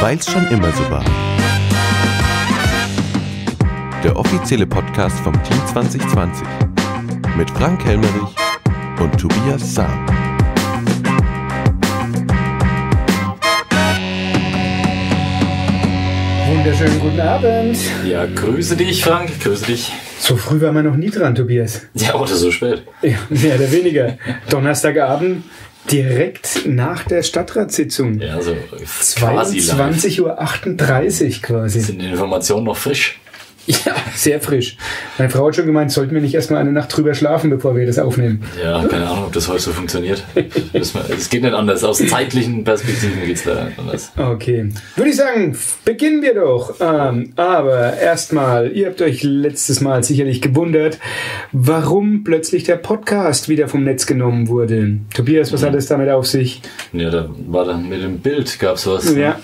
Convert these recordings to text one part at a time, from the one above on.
Weil's schon immer so war. Der offizielle Podcast vom Team 2020 mit Frank Helmerich und Tobias Sam. Wunderschönen guten Abend. Ja, grüße dich, Frank. Grüße dich. So früh war man noch nie dran, Tobias. Ja, oder so spät. Ja, mehr oder weniger. Donnerstagabend, direkt nach der Stadtratssitzung. Ja, so quasi live. 22.38 Uhr quasi. Sind die Informationen noch frisch? Ja, sehr frisch. Meine Frau hat schon gemeint, sollten wir nicht erstmal eine Nacht drüber schlafen, bevor wir das aufnehmen. Ja, keine Ahnung, ob das heute so funktioniert. Es geht nicht anders. Aus zeitlichen Perspektiven geht es nicht anders. Okay. Würde ich sagen, beginnen wir doch. Ähm, aber erstmal, ihr habt euch letztes Mal sicherlich gewundert, warum plötzlich der Podcast wieder vom Netz genommen wurde. Tobias, was mhm. hat es damit auf sich? Ja, da war dann mit dem Bild gab es was. Ja,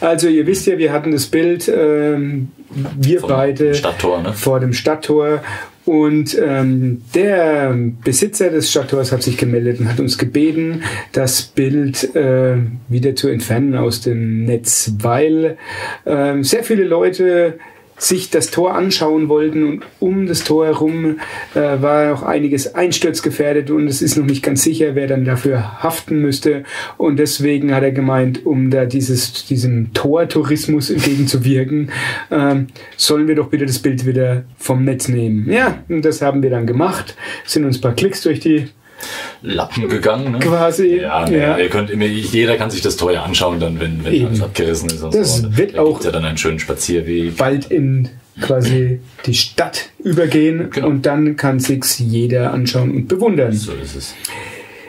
also ihr wisst ja, wir hatten das Bild, ähm, wir Vom beide Stadttor, ne? vor dem Stadttor. Und ähm, der Besitzer des Stadttors hat sich gemeldet und hat uns gebeten, das Bild äh, wieder zu entfernen aus dem Netz, weil äh, sehr viele Leute sich das Tor anschauen wollten und um das Tor herum äh, war noch einiges einsturzgefährdet und es ist noch nicht ganz sicher, wer dann dafür haften müsste und deswegen hat er gemeint, um da dieses, diesem Tortourismus entgegenzuwirken, äh, sollen wir doch bitte das Bild wieder vom Netz nehmen. Ja, und das haben wir dann gemacht, sind uns ein paar Klicks durch die Lappen gegangen. Ne? Quasi. Ja, ne, ja. Ihr könnt, jeder kann sich das teuer anschauen, dann, wenn, wenn alles abgerissen ist. Und das so. wird da auch ja dann einen schönen Spazierweg. Bald in quasi die Stadt übergehen genau. und dann kann sich's jeder anschauen und bewundern. So ist es.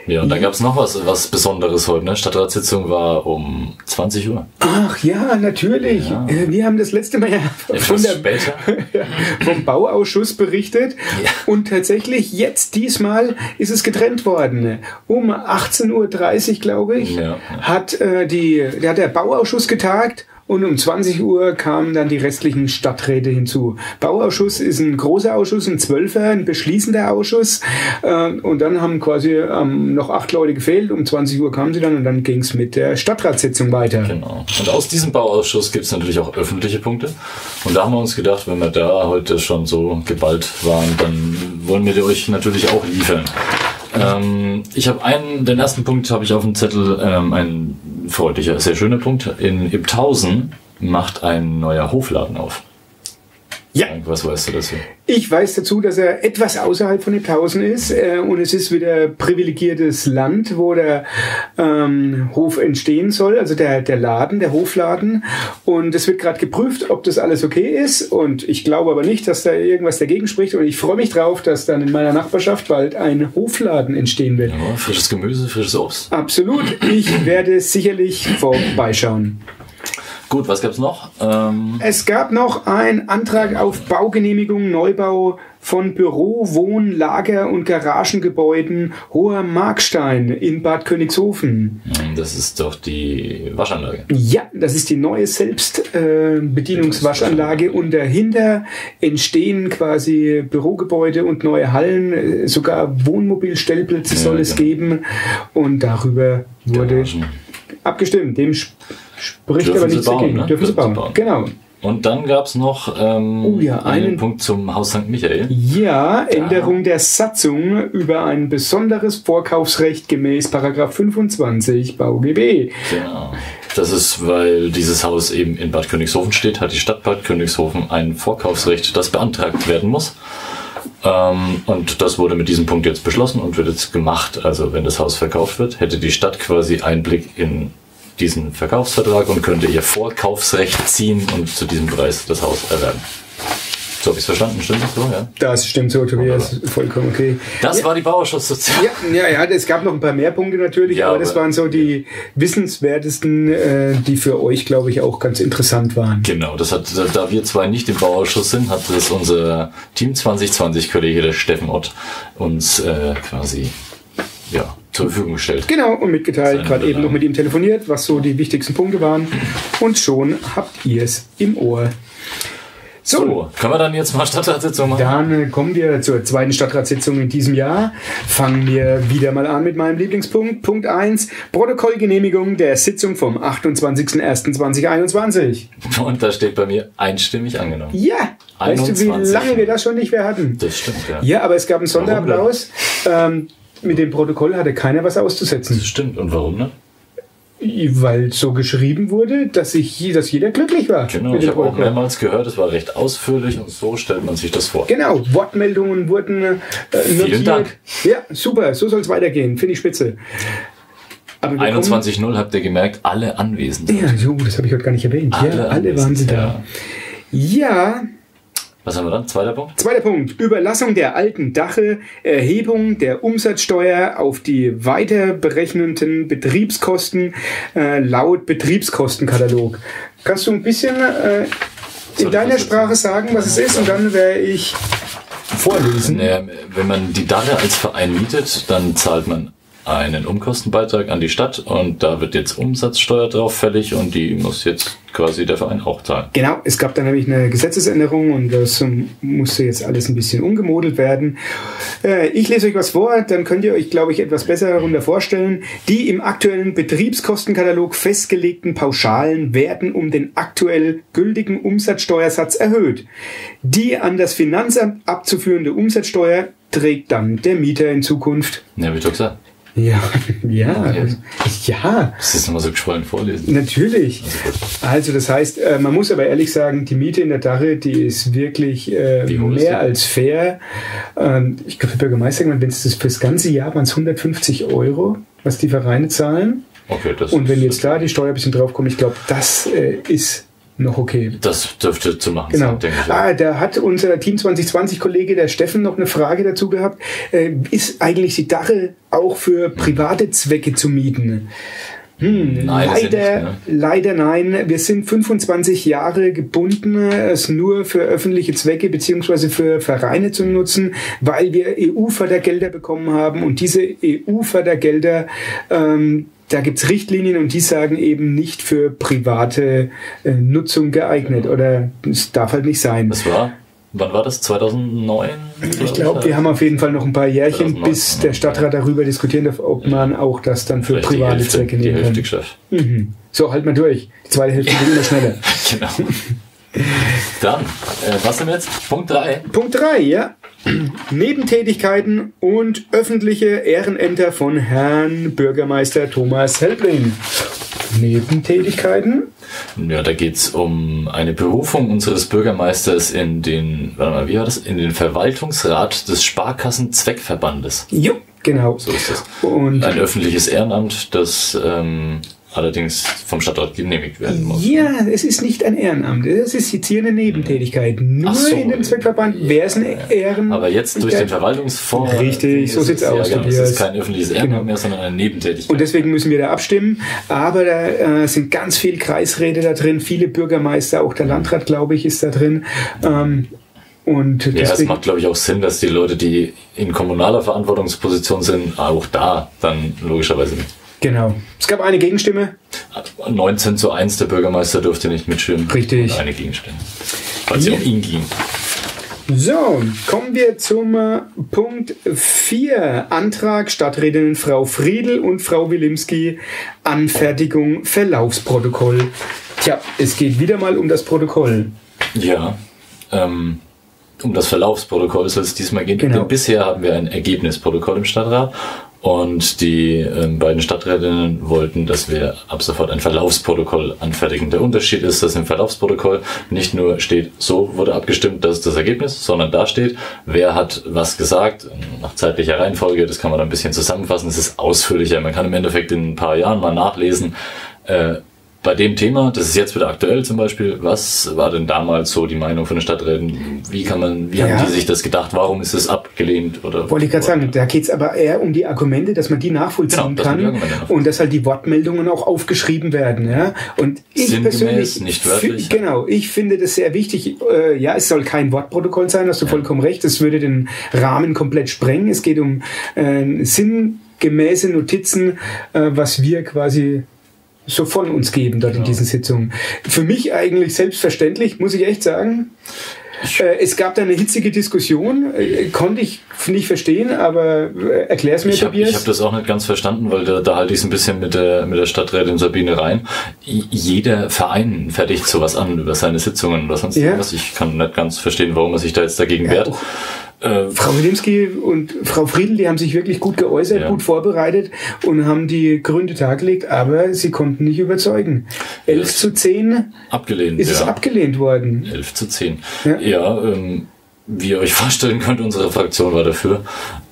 Ja, und dann gab es noch was, was Besonderes heute. Ne? Stadtratssitzung war um 20 Uhr. Ach ja, natürlich. Ja. Äh, wir haben das letzte Mal ja, von der, vom Bauausschuss berichtet. Ja. Und tatsächlich jetzt diesmal ist es getrennt worden. Um 18.30 Uhr, glaube ich, ja, hat, äh, die, hat der Bauausschuss getagt und um 20 Uhr kamen dann die restlichen Stadträte hinzu. Bauausschuss ist ein großer Ausschuss, ein Zwölfer, ein beschließender Ausschuss. Äh, und dann haben quasi ähm, noch acht Leute gefehlt. Um 20 Uhr kamen sie dann und dann ging es mit der Stadtratssitzung weiter. Genau. Und aus diesem Bauausschuss gibt es natürlich auch öffentliche Punkte. Und da haben wir uns gedacht, wenn wir da heute schon so geballt waren, dann wollen wir die euch natürlich auch liefern. Ähm, ich habe einen, den ersten Punkt habe ich auf dem Zettel, ähm, ein freundlicher, sehr schöner Punkt. In Ibthausen macht ein neuer Hofladen auf. Ja. Was weißt du dazu? Ich weiß dazu, dass er etwas außerhalb von Iptausen ist äh, und es ist wieder privilegiertes Land, wo der ähm, Hof entstehen soll, also der, der Laden, der Hofladen. Und es wird gerade geprüft, ob das alles okay ist. Und ich glaube aber nicht, dass da irgendwas dagegen spricht. Und ich freue mich drauf, dass dann in meiner Nachbarschaft bald ein Hofladen entstehen wird. Ja, frisches Gemüse, frisches Obst. Absolut. Ich werde sicherlich vorbeischauen. Gut, was gab's noch? Ähm es gab noch einen Antrag auf Baugenehmigung, Neubau von Büro, Wohn-, Lager- und Garagengebäuden Hoher Markstein in Bad Königshofen. Hm, das ist doch die Waschanlage. Ja, das ist die neue Selbstbedienungswaschanlage äh, und dahinter entstehen quasi Bürogebäude und neue Hallen, sogar Wohnmobilstellplätze ja, soll es genau. geben und darüber wurde Garagen. abgestimmt. Dem Spricht Dürfen aber nichts bauen, dagegen. Ne? Dürfen, sie bauen. Genau. Und dann gab es noch ähm, oh ja, einen, einen, Punkt zum Haus St. Michael. Ja, Änderung ja. der Satzung über ein besonderes Vorkaufsrecht gemäß Paragraph 25 BauGB. Genau. Das ist, weil dieses Haus eben in Bad Königshofen steht, hat die Stadt Bad Königshofen ein Vorkaufsrecht, das beantragt werden muss. Ähm, und das wurde mit diesem Punkt jetzt beschlossen und wird jetzt gemacht. Also wenn das Haus verkauft wird, hätte die Stadt quasi Einblick in diesen Verkaufsvertrag und könnte ihr Vorkaufsrecht ziehen und zu diesem Preis das Haus erwerben. So habe ich es verstanden, stimmt das so? Ja? Das stimmt so, Tobias, vollkommen okay. Das ja. war die Bauausschusssozial. Ja, ja, ja, es gab noch ein paar mehr Punkte natürlich, ja, aber, aber das waren so die wissenswertesten, äh, die für euch, glaube ich, auch ganz interessant waren. Genau, das hat, da wir zwei nicht im Bauausschuss sind, hat das unser Team 2020-Kollege, der Steffen Ott, uns äh, quasi ja, zur Verfügung gestellt. Genau, und mitgeteilt, gerade eben noch mit ihm telefoniert, was so die wichtigsten Punkte waren. Und schon habt ihr es im Ohr. So, können wir dann jetzt mal Stadtratssitzung machen? Dann kommen wir zur zweiten Stadtratssitzung in diesem Jahr. Fangen wir wieder mal an mit meinem Lieblingspunkt. Punkt 1. Protokollgenehmigung der Sitzung vom 28.01.2021. Und da steht bei mir einstimmig angenommen. Ja! Weißt du, wie 21. lange wir das schon nicht mehr hatten? Das stimmt, ja. Ja, aber es gab einen Sonderapplaus. Ähm, mit dem Protokoll hatte keiner was auszusetzen. Das stimmt. Und warum ne? Weil so geschrieben wurde, dass, ich, dass jeder glücklich war. Genau, ich habe auch mehrmals gehört, es war recht ausführlich und so stellt man sich das vor. Genau, Wortmeldungen wurden äh, notiert. Dank. Ja, super, so soll es weitergehen. Finde ich spitze. Aber wir 21.0 habt ihr gemerkt, alle anwesend. Ja, so, das habe ich heute gar nicht erwähnt. ja, alle waren sie da. Ja, Was haben wir dann? Zweiter Punkt? Zweiter Punkt. Überlassung der alten Dache, Erhebung der Umsatzsteuer auf die weiter berechneten Betriebskosten äh, laut Betriebskostenkatalog. Kannst du ein bisschen äh, in deiner Sprache sagen, was es ist? Und dann werde ich vorlesen. Naja, wenn man die Dache als Verein mietet, dann zahlt man einen Umkostenbeitrag an die Stadt und da wird jetzt Umsatzsteuer drauf fällig und die muss jetzt quasi der Verein auch zahlen. Genau, es gab da nämlich eine Gesetzesänderung und das musste jetzt alles ein bisschen umgemodelt werden. Äh, ich lese euch was vor, dann könnt ihr euch, glaube ich, etwas besser darunter vorstellen. Die im aktuellen Betriebskostenkatalog festgelegten Pauschalen werden um den aktuell gültigen Umsatzsteuersatz erhöht. Die an das Finanzamt abzuführende Umsatzsteuer trägt dann der Mieter in Zukunft. Ja, ich doch gesagt. Ja, ja, ja. Das ist nochmal so geschwollen vorlesen. Natürlich. Also das heißt, äh, man muss aber ehrlich sagen, die Miete in der Dache, die ist wirklich äh, mehr als fair. Ähm, ich glaube, der Bürgermeister, wenn es das fürs ganze Jahr waren es 150 Euro, was die Vereine zahlen. Okay, das, Und wenn jetzt da die Steuer ein bisschen draufkommt, ich glaube, das äh, ist noch okay. das dürfte zu machen Genau. sein, denke ich. Ah, da hat unser Team 2020-Kollege, der Steffen, noch eine Frage dazu gehabt. Äh, ist eigentlich die Dache auch für private Zwecke zu mieten? Hm, Nein, leider, nicht, ne? leider nein. Wir sind 25 Jahre gebunden, es nur für öffentliche Zwecke beziehungsweise für Vereine zu nutzen, weil wir EU-Fördergelder bekommen haben und diese EU-Fördergelder ähm, da gibt's Richtlinien und die sagen eben nicht für private äh, Nutzung geeignet oder es darf halt nicht sein. Das war, wann war das? 2009? Ich glaube, wir haben auf jeden Fall noch ein paar Jährchen, 2019, bis der Stadtrat darüber diskutieren darf, ob man auch das dann für private Hälfte, Zwecke nehmen kann. Mhm. So, halt mal durch. Die zweite Hälfte geht immer schneller. Genau. Dann, äh, was wir jetzt? Punkt 3. Punkt 3, ja. Nebentätigkeiten und öffentliche Ehrenämter von Herrn Bürgermeister Thomas Helbling. Nebentätigkeiten? Ja, da geht's um eine Berufung unseres Bürgermeisters in den, warte mal, wie war das? In den Verwaltungsrat des Sparkassenzweckverbandes. Jo, genau. So ist das. Und Ein öffentliches Ehrenamt, das ähm, allerdings vom Stadtrat genehmigt werden muss. ja, es ist nicht ein Ehrenamt. Es ist jetzt hier eine Nebentätigkeit. Nur so. in dem Zweckverband wäre es ein Ehren. Aber jetzt durch den Verwaltungsfonds. Richtig, so ist sieht's es- aus, Ja, es ist kein öffentliches Ehrenamt Genau. mehr, sondern eine Nebentätigkeit. Und deswegen müssen wir da abstimmen. Aber da äh, sind ganz viele Kreisräte da drin, viele Bürgermeister, auch der Landrat, glaube ich, ist da drin. Ähm, und ja, es macht, glaube ich, auch Sinn, dass die Leute, die in kommunaler Verantwortungsposition sind, auch da dann logischerweise mit. Genau. Es gab eine Gegenstimme. 19 zu 1, der Bürgermeister durfte nicht mitstimmen. Richtig. Und eine Gegenstimme. Weil es Ja. um ihn ging. So, kommen wir zum äh, Punkt 4. Antrag Stadträtin Frau Friedel und Frau Wilimski. Anfertigung Verlaufsprotokoll. Tja, es geht wieder mal um das Protokoll. Ja. Ähm, um das Verlaufsprotokoll soll es diesmal gehen. Genau. Denn bisher haben wir ein Ergebnisprotokoll im Stadtrat und die ähm, beiden Stadträtinnen wollten, dass wir ab sofort ein Verlaufsprotokoll anfertigen. Der Unterschied ist, dass im Verlaufsprotokoll nicht nur steht, so wurde abgestimmt, das ist das Ergebnis, sondern da steht, wer hat was gesagt, nach zeitlicher Reihenfolge, das kann man dann ein bisschen zusammenfassen, es ist ausführlicher. Man kann im Endeffekt in ein paar Jahren mal nachlesen, äh, bei dem Thema, das ist jetzt wieder aktuell zum Beispiel, was war denn damals so die Meinung von den Stadträten? Wie kann man, wie Ja. haben die sich das gedacht? Warum ist es abgelehnt? Oder Wollte ich gerade sagen, da geht es aber eher um die Argumente, dass man die nachvollziehen Genau, kann und dass halt die Wortmeldungen auch aufgeschrieben werden. Ja? Und ich Sinngemäß, persönlich, nicht wörtlich. genau, ich finde das sehr wichtig. Äh, ja, es soll kein Wortprotokoll sein, hast du vollkommen recht. Das würde den Rahmen komplett sprengen. Es geht um äh, sinngemäße Notizen, äh, was wir quasi so von uns geben dort in Genau. diesen Sitzungen. Für mich eigentlich selbstverständlich, muss ich echt sagen. Äh, es gab da eine hitzige Diskussion, äh, konnte ich nicht verstehen, aber äh, erklär's mir, Ich habe Tobias. hab das auch nicht ganz verstanden, weil da, da halte ich es ein bisschen mit der, mit der Stadträtin Sabine rein. Jeder Verein fertigt sowas an über seine Sitzungen oder sonst Ja. irgendwas. Ich kann nicht ganz verstehen, warum er sich da jetzt dagegen Ja, wehrt. auch Äh, Frau Wilimski und Frau Friedl, die haben sich wirklich gut geäußert, Ja. gut vorbereitet und haben die Gründe dargelegt, aber sie konnten nicht überzeugen. 11 zu 10 abgelehnt. ist es ja. abgelehnt worden. 11 zu 10. Ja. Ja, ähm, wie ihr euch vorstellen könnt, unsere Fraktion war dafür.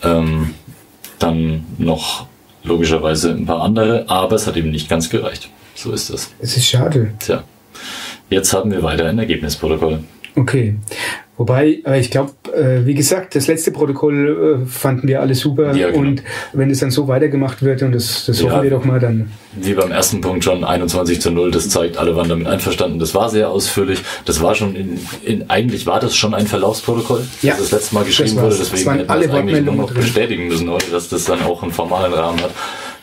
Ähm, dann noch logischerweise ein paar andere, aber es hat eben nicht ganz gereicht. So ist das. Es ist schade. Tja. Jetzt haben wir weiter ein Ergebnisprotokoll. Okay. Wobei, aber ich glaube, äh, wie gesagt, das letzte Protokoll äh, fanden wir alle super. Ja, genau. Und wenn es dann so weitergemacht wird, und das, das Ja. hoffen wir doch mal, dann Wie beim ersten Punkt schon 21 zu 0, das zeigt, alle waren damit einverstanden. Das war sehr ausführlich. Das war schon in, in eigentlich war das schon ein Verlaufsprotokoll, Ja, das das letzte Mal geschrieben wurde. Es Deswegen hätten wir alle es eigentlich nur noch bestätigen müssen heute, dass das dann auch einen formalen Rahmen hat.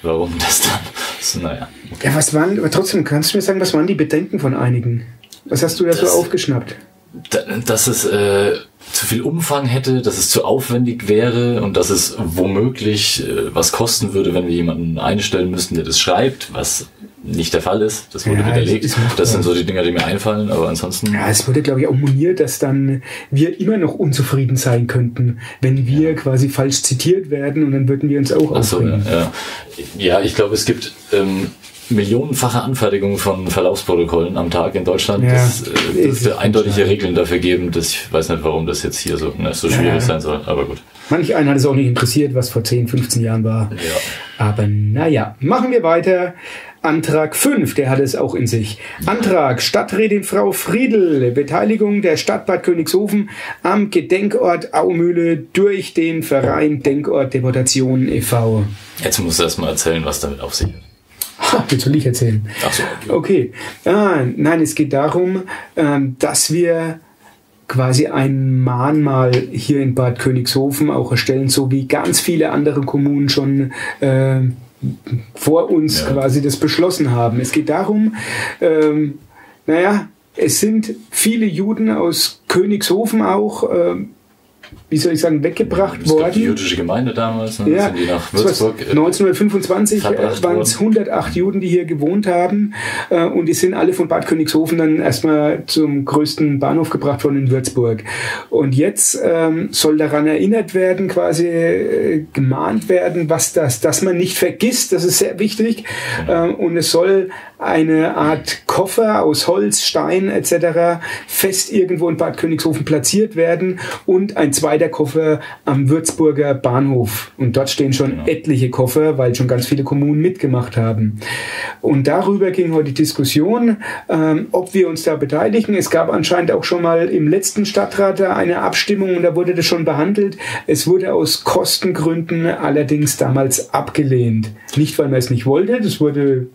Warum das dann? So, naja. Ja, was waren, aber trotzdem, kannst du mir sagen, was waren die Bedenken von einigen? Was hast du da so aufgeschnappt? Da- dass es äh, zu viel Umfang hätte, dass es zu aufwendig wäre und dass es womöglich äh, was kosten würde, wenn wir jemanden einstellen müssten, der das schreibt, was nicht der Fall ist. Das wurde Ja, widerlegt. ist machbar. Das sind so die Dinger, die mir einfallen, aber ansonsten. Ja, es wurde, glaube ich, auch moniert, dass dann wir immer noch unzufrieden sein könnten, wenn wir quasi falsch zitiert werden und dann würden wir uns auch Ach so, ja, ja. ja, ich glaube, es gibt ähm, millionenfache Anfertigungen von Verlaufsprotokollen am Tag in Deutschland. Ja, das äh, dürfte eindeutige schade. Regeln dafür geben. Dass ich weiß nicht, warum das jetzt hier so, ne, so schwierig Ja. sein soll, aber gut. Manch einen hat es auch nicht interessiert, was vor 10, 15 Jahren war. Ja. Aber naja, machen wir weiter. Antrag 5, der hat es auch in sich. Antrag Stadträtin Frau Friedl, Beteiligung der Stadt Bad Königshofen am Gedenkort Aumühle durch den Verein Denkort Deportation e.V. Jetzt musst du erst mal erzählen, was damit auf sich hat. Jetzt soll ich erzählen. Ach so. Okay. Ah, nein, es geht darum, ähm, dass wir quasi ein Mahnmal hier in Bad Königshofen auch erstellen, so wie ganz viele andere Kommunen schon äh, vor uns Ja. quasi das beschlossen haben. Es geht darum, ähm, naja, es sind viele Juden aus Königshofen auch, ähm, wie soll ich sagen, weggebracht Es gab die worden. jüdische Gemeinde damals, ne? Ja, sind nach das. Würzburg. äh, 1925 verbracht äh, waren es worden. 108 Juden, die hier gewohnt haben. Äh, und die sind alle von Bad Königshofen dann erstmal zum größten Bahnhof gebracht worden in Würzburg. Und jetzt ähm, soll daran erinnert werden, quasi äh, gemahnt werden, was das, dass man nicht vergisst, das ist sehr wichtig. Genau. Äh, und es soll eine Art Koffer aus Holz, Stein etc. fest irgendwo in Bad Königshofen platziert werden und ein zweiter Koffer am Würzburger Bahnhof. Und dort stehen schon Genau. etliche Koffer, weil schon ganz viele Kommunen mitgemacht haben. Und darüber ging heute die Diskussion, ähm, ob wir uns da beteiligen. Es gab anscheinend auch schon mal im letzten Stadtrat eine Abstimmung und da wurde das schon behandelt. Es wurde aus Kostengründen allerdings damals abgelehnt. Nicht, weil man es nicht wollte, das wurde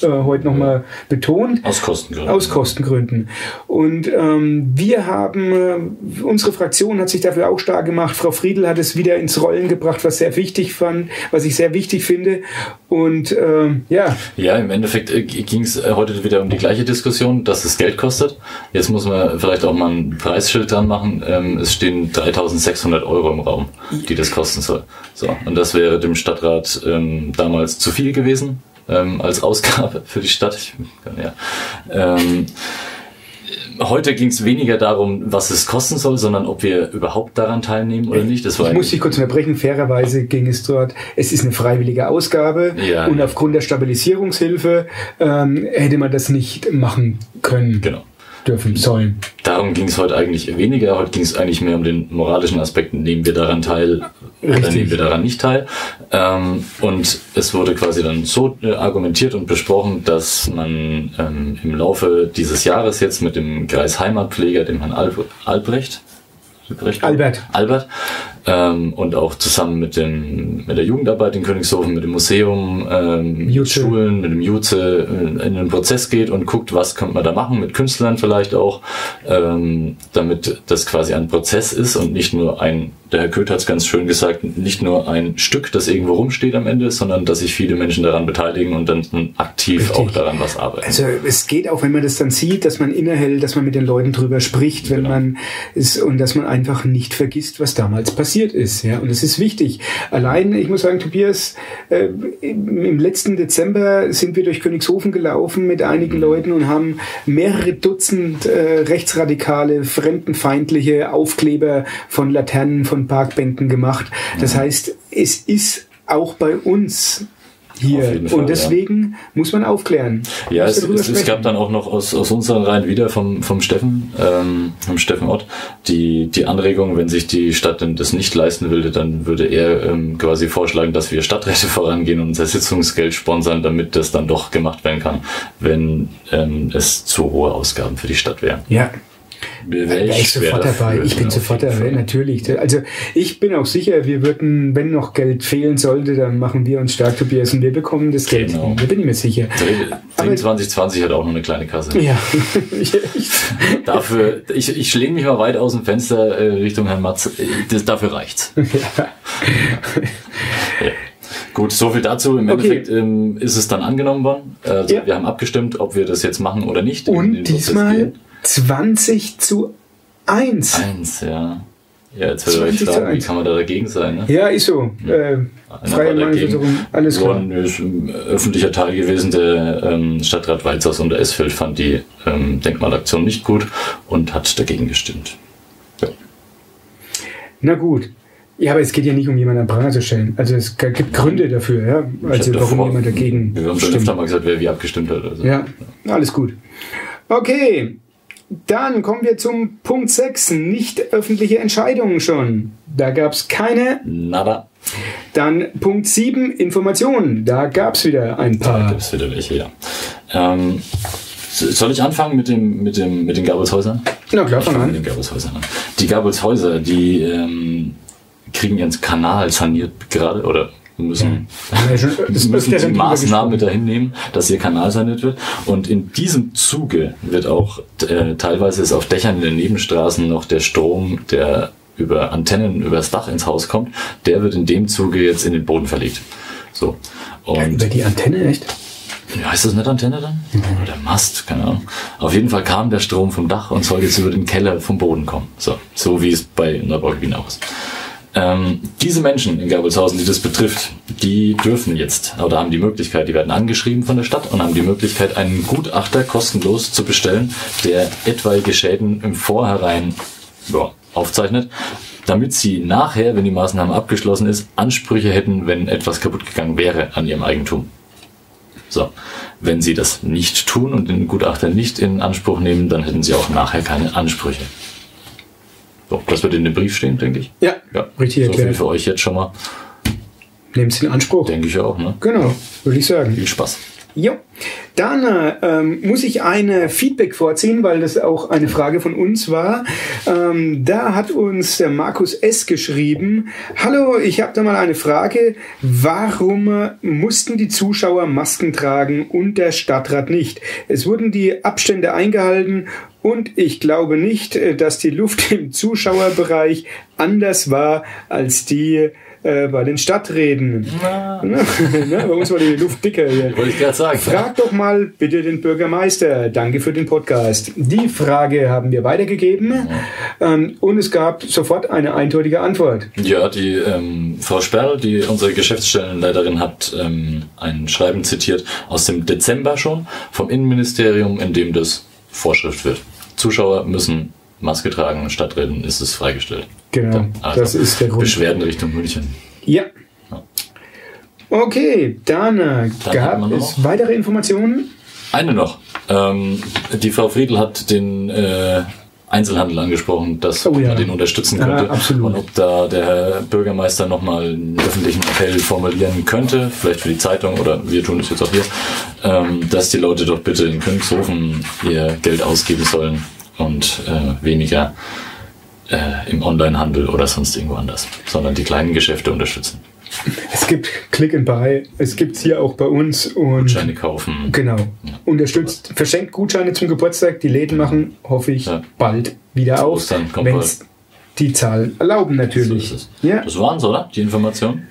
äh, heute nochmal betont. Aus Kostengründen. Aus Kostengründen. Und ähm, wir haben, äh, unsere Fraktion hat sich dafür auch stark gemacht. Frau Friedl hat es wieder ins Rollen gebracht, was sehr wichtig fand, was ich sehr wichtig finde. Und ähm, ja, Ja, im Endeffekt ging es heute wieder um die gleiche Diskussion, dass es Geld kostet. Jetzt muss man vielleicht auch mal ein Preisschild dran machen. Ähm, es stehen 3600 Euro im Raum, die das kosten soll. So, und das wäre dem Stadtrat ähm, damals zu viel gewesen ähm, als Ausgabe für die Stadt. Ich, ja. ähm, heute ging es weniger darum, was es kosten soll, sondern ob wir überhaupt daran teilnehmen oder nicht. Das war ich muss dich kurz unterbrechen. Fairerweise ging es dort, es ist eine freiwillige Ausgabe Ja. und aufgrund der Stabilisierungshilfe ähm, hätte man das nicht machen können, genau. Dürfen, sollen. Darum ging es heute eigentlich weniger. Heute ging es eigentlich mehr um den moralischen Aspekt. Nehmen wir daran teil oder Richtig. nehmen wir daran nicht teil? Ähm, und es wurde quasi dann so äh, argumentiert und besprochen, dass man ähm, im Laufe dieses Jahres jetzt mit dem Kreis Heimatpfleger, dem Herrn Al Albrecht, Albrecht? Albert. Albert, ähm, und auch zusammen mit, dem, mit der Jugendarbeit in Königshofen, mit dem Museum, ähm, mit Schulen, mit dem Jutze in, in den Prozess geht und guckt, was könnte man da machen, mit Künstlern vielleicht auch, ähm, damit das quasi ein Prozess ist und nicht nur ein der Herr Köth hat es ganz schön gesagt, nicht nur ein Stück, das irgendwo rumsteht am Ende, sondern dass sich viele Menschen daran beteiligen und dann aktiv Richtig. auch daran was arbeiten. Also es geht auch, wenn man das dann sieht, dass man innehält, dass man mit den Leuten drüber spricht, wenn genau. man ist und dass man einfach nicht vergisst, was damals passiert ist. Ja, und das ist wichtig. Allein, ich muss sagen, Tobias, äh, im letzten Dezember sind wir durch Königshofen gelaufen mit einigen mhm. Leuten und haben mehrere Dutzend äh, rechtsradikale, fremdenfeindliche Aufkleber von Laternen, von Parkbänken gemacht. Das heißt, es ist auch bei uns hier. Fall, und deswegen ja. muss man aufklären. Ja, es, es, es, gab dann auch noch aus, aus unseren Reihen wieder vom, vom Steffen, ähm, vom Steffen Ott, die, die Anregung, wenn sich die Stadt denn das nicht leisten würde, dann würde er ähm, quasi vorschlagen, dass wir Stadträte vorangehen und unser Sitzungsgeld sponsern, damit das dann doch gemacht werden kann, wenn ähm, es zu hohe Ausgaben für die Stadt wären. Ja, Wäre ich sofort dabei. Ich bin sofort dabei, natürlich. Also ich bin auch sicher, wir würden, wenn noch Geld fehlen sollte, dann machen wir uns stark, Tobias, und wir bekommen das Geld. Genau. Da bin ich mir sicher. 2020 hat auch noch eine kleine Kasse. Ja. dafür, ich, ich schläge mich mal weit aus dem Fenster äh, Richtung Herrn Matz. Das, dafür reicht's. Ja. ja. Gut, so viel dazu. Im okay. Endeffekt ähm, ist es dann angenommen worden. Also ja. Wir haben abgestimmt, ob wir das jetzt machen oder nicht. Und diesmal 20 zu 1. 1, ja. Ja, jetzt wird euch fragen, wie kann man da dagegen sein? Ne? Ja, ist so. Ja. Äh, freie Meinungsäußerung, alles klar. ist ein öffentlicher Teil gewesen. Der ähm, Stadtrat Weizers und der Esfeld fand die ähm, Denkmalaktion nicht gut und hat dagegen gestimmt. Ja. Na gut. Ja, aber es geht ja nicht um jemanden an Pranger zu stellen. Also es gibt Gründe dafür, ja. Also warum davor, jemand dagegen. Wir haben schon öfter mal gesagt, wer wie abgestimmt hat. Also. Ja, alles gut. Okay, dann kommen wir zum Punkt 6, nicht öffentliche Entscheidungen schon. Da gab es keine. Nada. Dann Punkt 7, Informationen. Da gab es wieder ein paar. Da gibt es wieder welche, ja. Ähm, soll ich anfangen mit, dem, mit, dem, mit den Gabelshäusern? Na klar, fang an. Mit den Gabelshäusern Die Gabelshäuser, die ähm, kriegen ihren Kanal saniert gerade oder müssen, ja. müssen die Maßnahmen dahin nehmen, dass ihr Kanal saniert wird. Und in diesem Zuge wird auch äh, teilweise ist auf Dächern in den Nebenstraßen noch der Strom, der über Antennen übers Dach ins Haus kommt, der wird in dem Zuge jetzt in den Boden verlegt. So. Und ja, über die Antenne, echt? Ja, heißt das nicht Antenne dann? Mhm. Oder Mast, keine Ahnung. Auf jeden Fall kam der Strom vom Dach und soll jetzt über den Keller vom Boden kommen. So, so wie es bei Neubau Wien auch ist. Ähm, diese Menschen in Gerbelshausen, die das betrifft, die dürfen jetzt oder haben die Möglichkeit, die werden angeschrieben von der Stadt und haben die Möglichkeit, einen Gutachter kostenlos zu bestellen, der etwaige Schäden im Vorhinein ja, aufzeichnet, damit sie nachher, wenn die Maßnahme abgeschlossen ist, Ansprüche hätten, wenn etwas kaputt gegangen wäre an ihrem Eigentum. So, wenn sie das nicht tun und den Gutachter nicht in Anspruch nehmen, dann hätten sie auch nachher keine Ansprüche. So, das wird in dem Brief stehen, denke ich. Ja, ja. richtig so erklärt. viel für euch jetzt schon mal. Nehmt es in Anspruch. Denke ich auch, ne? Genau, würde ich sagen. Viel Spaß. Jo. Dann äh, ähm, muss ich eine Feedback vorziehen, weil das auch eine Frage von uns war. Ähm, da hat uns der Markus S. geschrieben, Hallo, ich habe da mal eine Frage. Warum mussten die Zuschauer Masken tragen und der Stadtrat nicht? Es wurden die Abstände eingehalten und ich glaube nicht, äh, dass die Luft im Zuschauerbereich anders war als die äh, bei den Stadträten. Na. Na, bei uns war die Luft dicker hier. Wollte ich gerade sagen. Frag doch mal bitte den Bürgermeister. Danke für den Podcast. Die Frage haben wir weitergegeben ja. ähm, und es gab sofort eine eindeutige Antwort. Ja, die ähm, Frau Sperl, die unsere Geschäftsstellenleiterin, hat ähm, ein Schreiben zitiert aus dem Dezember schon vom Innenministerium, in dem das Vorschrift wird. Zuschauer müssen Maske tragen, Stadträten ist es freigestellt. Genau, also das ist der Grund. Beschwerden Richtung München. Ja. ja. Okay, dann, äh, dann gab es weitere Informationen? Eine noch. Ähm, die Frau Friedl hat den äh, Einzelhandel angesprochen, dass oh, ja. man den unterstützen könnte. Ja, und ob da der Herr Bürgermeister nochmal einen öffentlichen Appell formulieren könnte, vielleicht für die Zeitung oder wir tun es jetzt auch hier, ähm, dass die Leute doch bitte in Königshofen ihr Geld ausgeben sollen und äh, weniger äh, im Onlinehandel oder sonst irgendwo anders, sondern die kleinen Geschäfte unterstützen. Es gibt Click and Buy, es gibt es hier auch bei uns und Gutscheine kaufen. genau. Unterstützt, verschenkt Gutscheine zum Geburtstag. Die Läden machen, hoffe ich, Ja. bald wieder Zu auf, wenn es die Zahlen erlauben So natürlich. es. ja. Das waren's, oder? Die Information?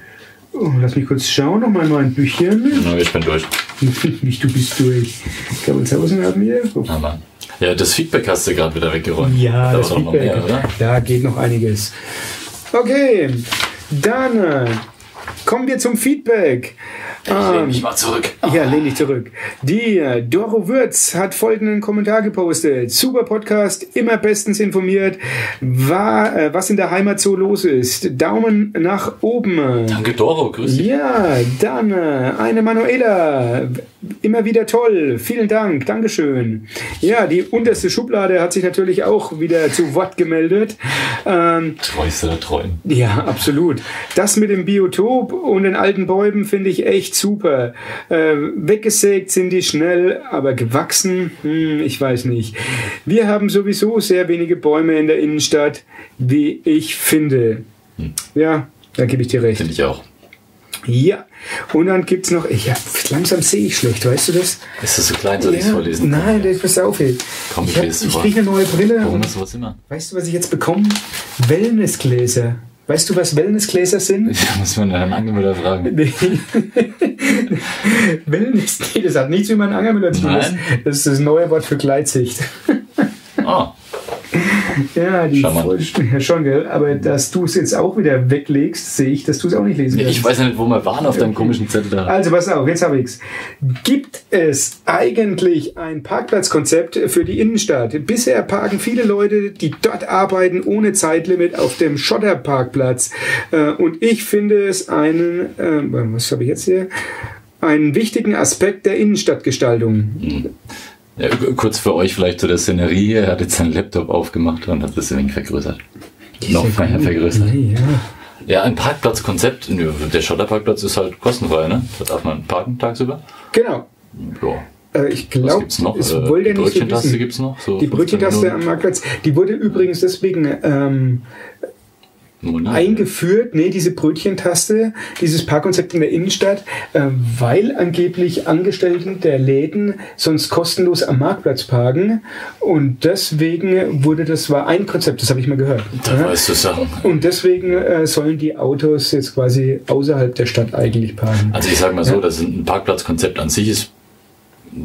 Oh, lass mich kurz schauen, nochmal in mein Büchchen. Na, ich bin durch. Nicht, du bist durch. Kabelshausen haben wir. Aber ja, das Feedback hast du gerade wieder weggeräumt. Ja, da das Feedback. mehr, oder? Da geht noch einiges. Okay, dann kommen wir zum Feedback. Ich lehne Ähm, mich mal zurück. ja, lehn dich zurück. Die Doro Würz hat folgenden Kommentar gepostet. Super Podcast, immer bestens informiert, war, äh, was in der Heimat so los ist. Daumen nach oben. Danke, Doro. Grüß dich. Ja, dann eine Manuela. Immer wieder toll. Vielen Dank. Dankeschön. Ja, die unterste Schublade hat sich natürlich auch wieder zu Wort gemeldet. Ähm, Treueste der Treuen. ja, absolut. Das mit dem Biotop und den alten Bäumen finde ich echt super. Äh, weggesägt sind die schnell, aber gewachsen, hm, ich weiß nicht. Wir haben sowieso sehr wenige Bäume in der Innenstadt, wie ich finde. Ja, da gebe ich dir recht. Finde ich auch. Ja, und dann gibt's noch, ja, langsam sehe ich schlecht, weißt du das? Ist das so klein, soll ich es Ja, vorlesen? Nein, das pass auf. ey. Komm, ich ich hab- ich kriege eine neue Brille Warum ist sowas immer? weißt du, was ich jetzt bekomme? Wellnessgläser. Weißt du, was Wellnessgläser sind? Da muss man Herrn Angemüller fragen. Nee. Wellness, nee, das hat nichts mit meinem Angermüller zu tun. Das, ist das neue Wort für Gleitsicht. Ah, Ja, die. Voll- ja, schon, gell? Aber dass du es jetzt auch wieder weglegst, sehe ich, dass du es auch nicht lesen ich kannst. weiß ja nicht, wo wir waren auf deinem komischen Zettel da. Also pass auf, jetzt habe ich's. Gibt es eigentlich ein Parkplatzkonzept für die Innenstadt? Bisher parken viele Leute, die dort arbeiten, ohne Zeitlimit auf dem Schotterparkplatz. Äh, Und ich finde es einen, äh, was habe ich jetzt hier? Einen wichtigen Aspekt der Innenstadtgestaltung. Ja, kurz für euch vielleicht zu der Szenerie. Er hat jetzt seinen Laptop aufgemacht und hat das ein wenig vergrößert. Noch mehr vergrößert. Nee, ja. Ja, ein Parkplatzkonzept. Der Schotterparkplatz ist halt kostenfrei, ne? Da darf man parken tagsüber. Genau. Ja. Äh, Ich glaube, es Äh, wollte die nicht so Brötchentaste wissen. gibt's noch. So Die 15 Brötchentaste am. Marktplatz, die wurde übrigens deswegen ähm. Eingeführt, nee, diese Brötchentaste, dieses Parkkonzept in der Innenstadt, äh, weil angeblich Angestellten der Läden sonst kostenlos am Marktplatz parken und deswegen wurde das war ein Konzept, das habe ich mal gehört. Da Ja? weißt du Sachen. Und deswegen äh, sollen die Autos jetzt quasi außerhalb der Stadt eigentlich parken. Also ich sage mal so, das ein Parkplatzkonzept an sich ist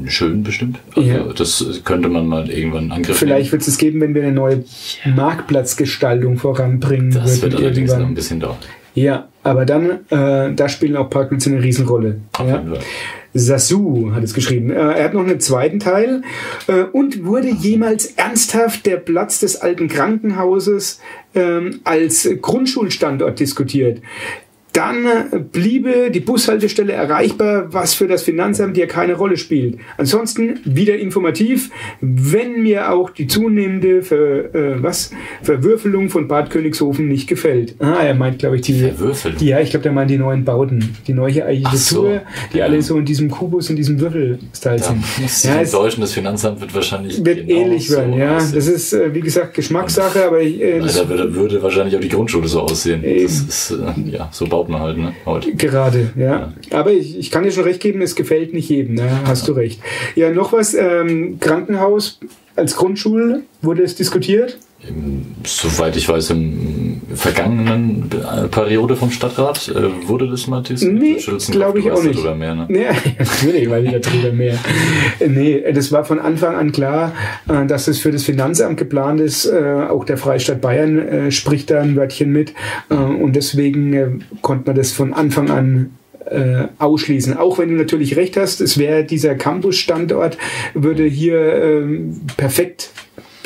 schön bestimmt. Also Ja. das könnte man mal irgendwann in Angriff Vielleicht wird es es geben, wenn wir eine neue Marktplatzgestaltung voranbringen. Das würden wird allerdings noch irgendwann. ein bisschen dauern. Ja, aber dann, äh, da spielen auch Parkplätze eine Riesenrolle. Auf Ja. Sasu hat es geschrieben. Äh, er hat noch einen zweiten Teil. Äh, und wurde jemals ernsthaft der Platz des alten Krankenhauses ähm, als Grundschulstandort diskutiert? Dann bliebe die Bushaltestelle erreichbar, was für das Finanzamt ja keine Rolle spielt. Ansonsten wieder informativ, wenn mir auch die zunehmende Ver, äh, was, Verwürfelung von Bad Königshofen nicht gefällt. Ah, er meint, glaube ich, die, Verwürfelung? die ja, ich glaube, der meint die neuen Bauten, die neue Architektur, so, die ja. alle so in diesem Kubus, in diesem Würfel-Style sind. Ja, es Deutschen das Finanzamt wird wahrscheinlich wird genau ähnlich werden, so ja. aussehen. Das ist, äh, wie gesagt, Geschmackssache, aber ich, äh, das, Leider würde, würde wahrscheinlich auch die Grundschule so aussehen. Eben. Das ist, äh, ja, so baut man halt, ne? Heute. Gerade, ja. Aber ich, ich kann dir schon recht geben, es gefällt nicht jedem, ne? hast du recht. Ja, noch was, ähm, Krankenhaus als Grundschule wurde es diskutiert. Im, soweit ich weiß, im vergangenen äh, Periode vom Stadtrat äh, wurde das mal diskutiert. Nee, glaube ich auch nicht. darüber Mehr, ne? Nee, natürlich weiß ich darüber mehr. Nee, das war von Anfang an klar, äh, dass es für das Finanzamt geplant ist. Äh, Auch der Freistaat Bayern äh, spricht da ein Wörtchen mit. Äh, Und deswegen äh, konnte man das von Anfang an äh, ausschließen. Auch wenn du natürlich recht hast, es wäre dieser Campus-Standort, würde hier ähm, perfekt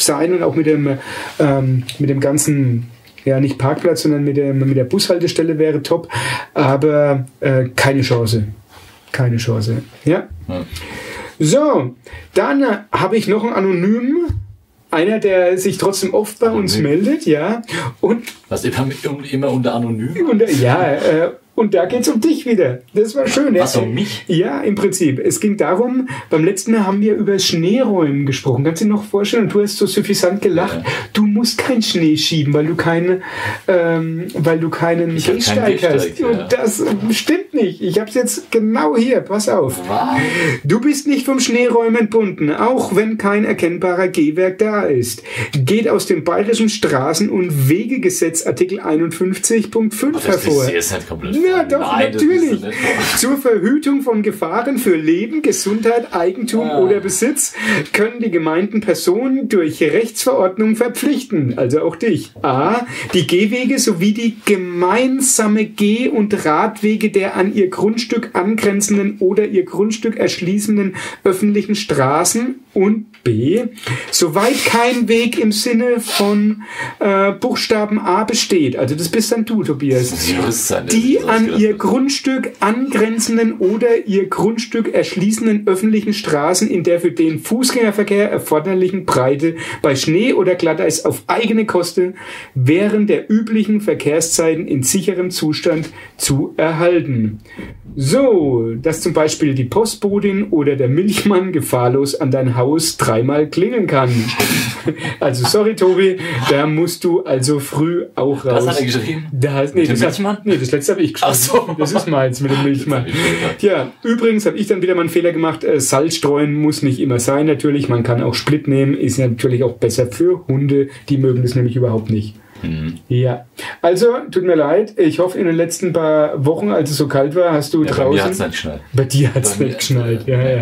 sein und auch mit dem, ähm, mit dem ganzen, ja nicht Parkplatz, sondern mit, dem, mit der Bushaltestelle wäre top, aber äh, keine Chance. Keine Chance. Ja. Ja. So, dann habe ich noch einen Anonymen. Einer, der sich trotzdem oft bei uns Anonym. meldet, ja. Und Was immer, immer unter anonym? äh, ja, äh, Und da geht es um dich wieder. Das war schön. Was, um mich? Ja, im Prinzip. Es ging darum, beim letzten Mal haben wir über Schneeräumen gesprochen. Kannst du dir noch vorstellen? Und du hast so suffisant gelacht. Ja. Du musst keinen Schnee schieben, weil du keine, ähm, weil du keinen Ich Gehsteig keinen hast. Ja. Und das stimmt nicht. Ich habe es jetzt genau hier. Pass auf. Was? Du bist nicht vom Schneeräumen entbunden, auch wenn kein erkennbarer Gehwerk da ist. Geht aus dem Bayerischen Straßen- und Wegegesetz Artikel 51.5 Das hervor. ist jetzt nicht komplett. Ja, doch, Nein, natürlich. Zur Verhütung von Gefahren für Leben, Gesundheit, Eigentum Ah. oder Besitz können die Gemeinden Personen durch Rechtsverordnung verpflichten, also auch dich. A. Die Gehwege sowie die gemeinsame Geh- und Radwege der an ihr Grundstück angrenzenden oder ihr Grundstück erschließenden öffentlichen Straßen und B. Soweit kein Weg im Sinne von äh, Buchstaben A besteht, also das bist dann du, Tobias sein, der die an ihr. Grundstück angrenzenden oder ihr Grundstück erschließenden öffentlichen Straßen in der für den Fußgängerverkehr erforderlichen Breite bei Schnee oder Glatteis auf eigene Kosten während der üblichen Verkehrszeiten in sicherem Zustand zu erhalten. So, dass zum Beispiel die Postbotin oder der Milchmann gefahrlos an dein Haus dreimal klingeln kann. Also sorry, Tobi, da musst du also früh auch raus. Das hat er geschrieben? Da, nee, das Milchmann? Hat, nee, das letzte habe ich geschrieben. Ach so. Das ist meins mit dem Milchmann. Ja, übrigens habe ich dann wieder mal einen Fehler gemacht. Äh, Salz streuen muss nicht immer sein, natürlich. Man kann auch Split nehmen, ist natürlich auch besser für Hunde. Die mögen das nämlich überhaupt nicht. Mhm. Ja, also tut mir leid. Ich hoffe, in den letzten paar Wochen, als es so kalt war, hast du Ja, bei draußen. mir hat's nicht geschnallt. Bei dir hat es nicht geschnallt. Ja, ja.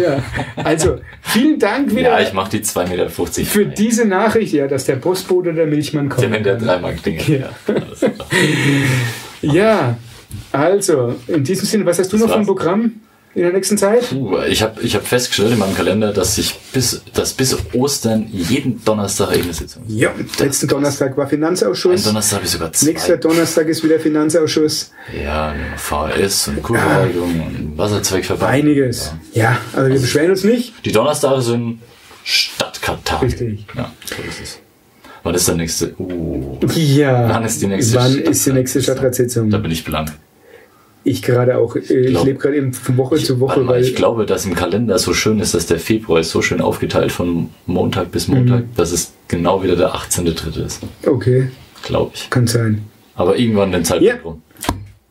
ja. Also, vielen Dank wieder Ja, ich mach die 2,50 Meter. für diese Nachricht, ja, dass der Postbote der Milchmann kommt. Der, der dreimal klingelt. Ja. Ja. also, in diesem Sinne, was hast du Das noch war's. Programm in der nächsten Zeit? Puh, ich habe ich hab festgestellt in meinem Kalender, dass ich bis, dass bis Ostern jeden Donnerstag eine Sitzung ist. Ja, letzten Donnerstag war Finanzausschuss. Donnerstag habe ich sogar zwei. Nächster Donnerstag ist wieder Finanzausschuss. Ja, VHS und Kurverwaltung und Wasserzweckverband. Einiges. Ja. Ja, aber wir beschweren uns nicht. Die Donnerstage sind Stadtkartag. Richtig. Ja, so ist es. Wann ist der nächste? Uh, Ja. Wann ist die nächste Wann ist die nächste Stadtratssitzung? da bin ich blank. Ich gerade auch. äh, Ich glaub- lebe gerade eben von Woche zu Woche, weil ich glaube, dass im Kalender so schön ist, dass der Februar ist so schön aufgeteilt von Montag bis Montag, Mhm. dass es genau wieder der 18.3. ist. okay, Glaube ich. kann sein. Aber irgendwann den Zeitpunkt Ja. rum.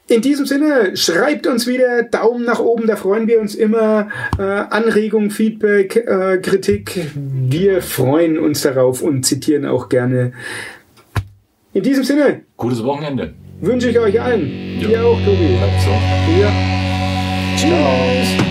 In diesem Sinne, schreibt uns wieder Daumen nach oben, da freuen wir uns immer. Äh, Anregung, Feedback, äh, Kritik. Wir freuen uns darauf und zitieren auch gerne. In diesem Sinne Gutes Wochenende. Wünsche ich euch allen, Ja. dir auch, Tobi. Bleibt so. Ja. Tschüss.